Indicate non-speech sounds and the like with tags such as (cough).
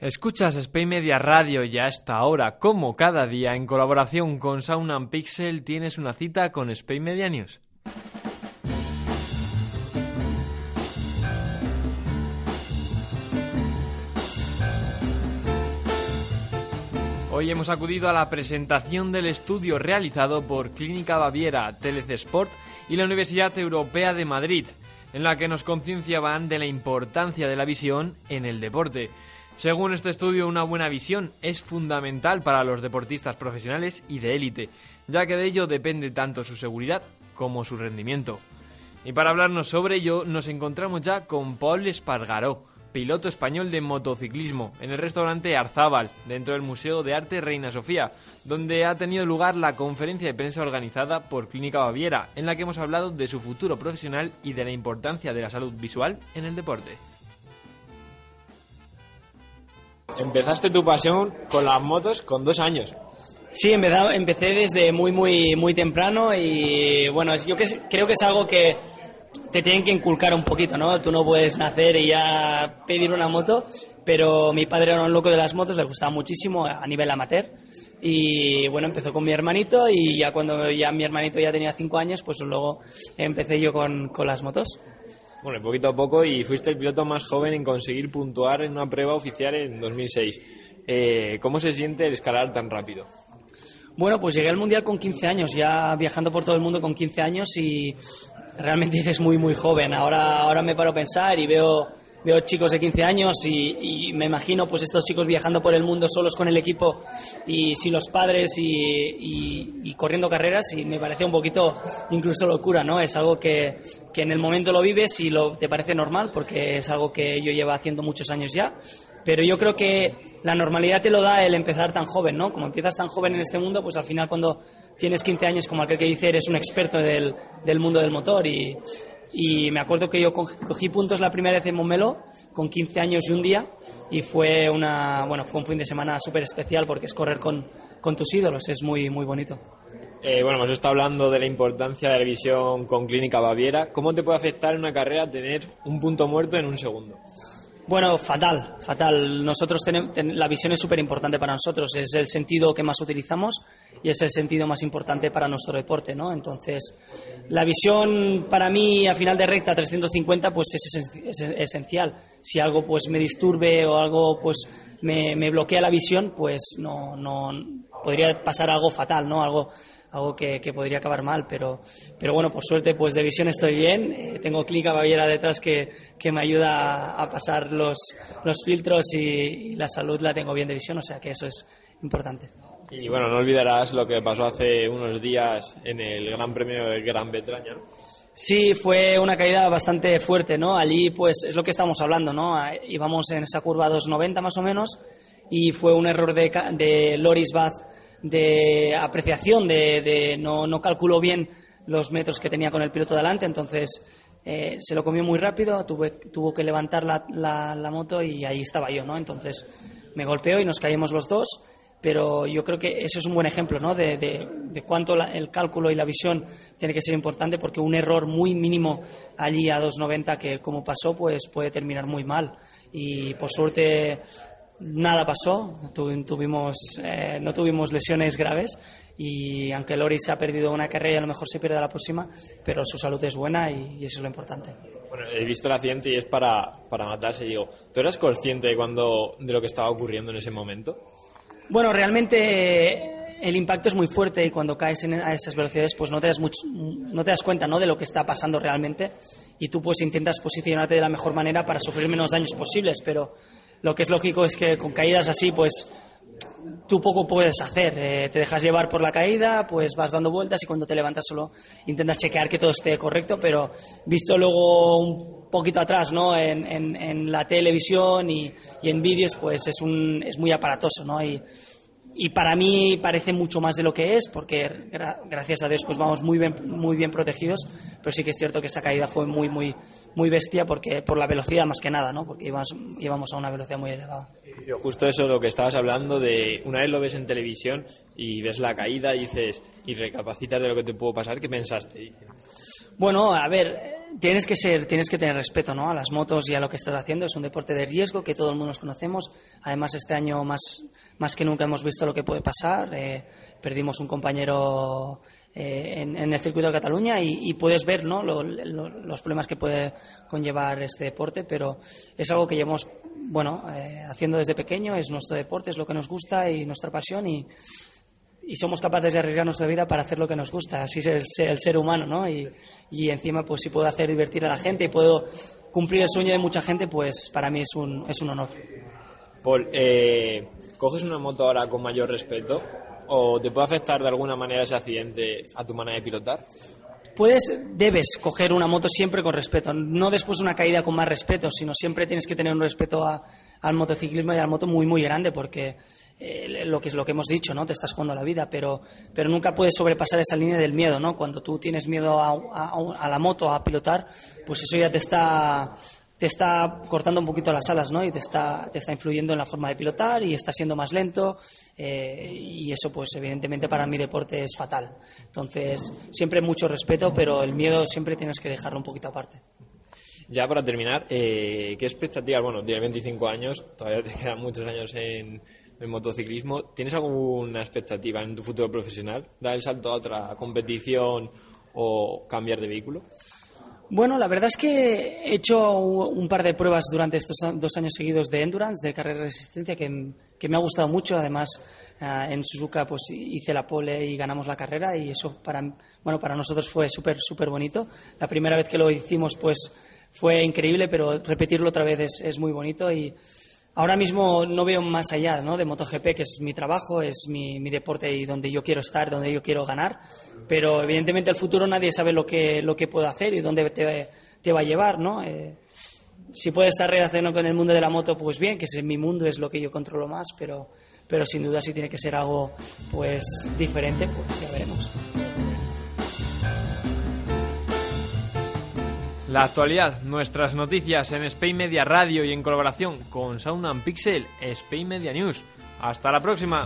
Escuchas Spain Media Radio y a esta hora, como cada día, en colaboración con Sound and Pixel, tienes una cita con Spain Media News. Hoy hemos acudido a la presentación del estudio realizado por Clínica Baviera, TLC Sport y la Universidad Europea de Madrid, en la que nos concienciaban de la importancia de la visión en el deporte. Según este estudio, una buena visión es fundamental para los deportistas profesionales y de élite, ya que de ello depende tanto su seguridad como su rendimiento. Y para hablarnos sobre ello, nos encontramos ya con Paul Espargaró, piloto español de motociclismo, en el restaurante Arzábal, dentro del Museo de Arte Reina Sofía, donde ha tenido lugar la conferencia de prensa organizada por Clínica Baviera, en la que hemos hablado de su futuro profesional y de la importancia de la salud visual en el deporte. Empezaste tu pasión con las motos con dos años. Sí, empecé desde muy, muy, muy temprano y bueno, yo creo que es algo que te tienen que inculcar un poquito, ¿no? Tú no puedes nacer y ya pedir una moto, pero mi padre era un loco de las motos, le gustaba muchísimo a nivel amateur. Y bueno, empezó con mi hermanito y ya cuando ya mi hermanito ya tenía cinco años, pues luego empecé yo con, con las motos. Bueno, poquito a poco y fuiste el piloto más joven en conseguir puntuar en una prueba oficial en 2006. Eh, ¿Cómo se siente el escalar tan rápido? Bueno, pues llegué al Mundial con 15 años, ya viajando por todo el mundo con 15 años y realmente (laughs) eres muy, muy joven. Ahora, ahora me paro a pensar y veo, veo chicos de 15 años y, me imagino pues estos chicos viajando por el mundo solos con el equipo y sin los padres y, corriendo carreras y me parece un poquito incluso locura, ¿no? Es algo que, que en el momento lo vives y lo, te parece normal porque es algo que yo llevo haciendo muchos años ya pero yo creo que la normalidad te lo da el empezar tan joven, ¿no? Como empiezas tan joven en este mundo, pues al final cuando tienes 15 años, como aquel que dice, eres un experto del, del mundo del motor y, y me acuerdo que yo cogí puntos la primera vez en Montmeló con 15 años y un día y fue una bueno fue un fin de semana súper especial porque es correr con, con, tus ídolos es muy muy bonito eh, bueno hemos estado hablando de la importancia de la visión con Clínica Baviera ¿cómo te puede afectar en una carrera tener un punto muerto en un segundo? Bueno, fatal, fatal. Nosotros tenemos, la visión es súper importante para nosotros, es el sentido que más utilizamos y es el sentido más importante para nuestro deporte, ¿no? Entonces, la visión para mí a final de recta 350 pues es, esencial. Si algo pues me disturbe o algo pues me, me bloquea la visión, pues no, no podría pasar algo fatal, ¿no? Algo algo que, podría acabar mal, pero, pero bueno, por suerte, pues de visión estoy bien. Eh, tengo Clínica Baviera detrás que, que, me ayuda a pasar los, los filtros y, la salud la tengo bien de visión, o sea que eso es importante. Y bueno, no olvidarás lo que pasó hace unos días en el Gran Premio de Gran Bretaña. Sí, fue una caída bastante fuerte, ¿no? Allí, pues, es lo que estamos hablando, ¿no? Íbamos en esa curva 290 más o menos y fue un error de, de Loris Bath de apreciación, de, no, no calculó bien los metros que tenía con el piloto delante, entonces eh, se lo comió muy rápido, tuve, tuvo que levantar la, la, moto y ahí estaba yo, ¿no? Entonces me golpeó y nos caímos los dos, pero yo creo que eso es un buen ejemplo, ¿no? De, de, cuánto el cálculo y la visión tiene que ser importante porque un error muy mínimo allí a 2.90 que como pasó, pues puede terminar muy mal. Y por suerte nada pasó, tuvimos, eh, no tuvimos lesiones graves y aunque Loris ha perdido una carrera y a lo mejor se pierde la próxima, pero su salud es buena y, eso es lo importante. Bueno, he visto el accidente y es para, para matarse. Digo, ¿tú eras consciente de, cuando, de lo que estaba ocurriendo en ese momento? Bueno, realmente el impacto es muy fuerte y cuando caes en, a esas velocidades pues no te das, mucho, no te das cuenta ¿no? de lo que está pasando realmente y tú pues intentas posicionarte de la mejor manera para sufrir menos daños posibles, pero lo que es lógico es que con caídas así, pues tú poco puedes hacer. Eh, te dejas llevar por la caída, pues vas dando vueltas y cuando te levantas solo intentas chequear que todo esté correcto, pero visto luego un poquito atrás, ¿no? En, en, la televisión y, y en vídeos, pues es, un, es muy aparatoso, ¿no? Y, y para mí parece mucho más de lo que es porque gracias a Dios pues vamos muy bien muy bien protegidos pero sí que es cierto que esta caída fue muy muy muy bestia porque por la velocidad más que nada no porque íbamos, íbamos a una velocidad muy elevada. Yo justo eso lo que estabas hablando de una vez lo ves en televisión y ves la caída y dices y recapacitas de lo que te pudo pasar qué pensaste bueno a ver tienes que ser, tienes que tener respeto ¿no? a las motos y a lo que estás haciendo. Es un deporte de riesgo que todo el mundo nos conocemos. Además, este año más, más que nunca hemos visto lo que puede pasar. Eh, perdimos un compañero eh, en, el circuito de Cataluña y, puedes ver ¿no? los problemas que puede conllevar este deporte, pero es algo que llevamos bueno, eh, haciendo desde pequeño. Es nuestro deporte, es lo que nos gusta y nuestra pasión y y somos capaces de arriesgar nuestra vida para hacer lo que nos gusta. Así es el, ser humano, ¿no? Y, y, encima, pues si puedo hacer divertir a la gente y puedo cumplir el sueño de mucha gente, pues para mí es un, es un honor. Paul, eh, ¿coges una moto ahora con mayor respeto? ¿O te puede afectar de alguna manera ese accidente a tu manera de pilotar? Puedes, debes coger una moto siempre con respeto, no después una caída con más respeto, sino siempre tienes que tener un respeto al motociclismo y a la moto muy, muy grande, porque eh, lo que es lo que hemos dicho, ¿no? Te estás jugando la vida, pero, pero nunca puedes sobrepasar esa línea del miedo, ¿no? Cuando tú tienes miedo a, a, la moto, a pilotar, pues eso ya te está te está cortando un poquito las alas, ¿no? Y te está, te está influyendo en la forma de pilotar y está siendo más lento eh, y eso, pues evidentemente para mi deporte es fatal. Entonces, siempre mucho respeto, pero el miedo siempre tienes que dejarlo un poquito aparte. Ya para terminar, eh, ¿qué expectativas? Bueno, tienes 25 años, todavía te quedan muchos años en, el motociclismo. ¿Tienes alguna expectativa en tu futuro profesional? ¿Dar el salto a otra competición o cambiar de vehículo? Bueno, la verdad es que he hecho un par de pruebas durante estos dos años seguidos de endurance, de carrera de resistencia, que, me ha gustado mucho. Además, eh, en Suzuka pues hice la pole y ganamos la carrera y eso para, bueno, para nosotros fue súper, súper bonito. La primera vez que lo hicimos pues fue increíble, pero repetirlo otra vez es, es muy bonito y ahora mismo no veo más allá ¿no? de MotoGP, que es mi trabajo, es mi, mi, deporte y donde yo quiero estar, donde yo quiero ganar. Pero evidentemente el futuro nadie sabe lo que, lo que puedo hacer y dónde te, te va a llevar. ¿no? Eh, si puede estar relacionado con el mundo de la moto, pues bien, que es mi mundo, es lo que yo controlo más, pero, pero sin duda si tiene que ser algo pues diferente, pues ya veremos. La actualidad, nuestras noticias en Spain Media Radio y en colaboración con Sound Pixel, Spain Media News. Hasta la próxima.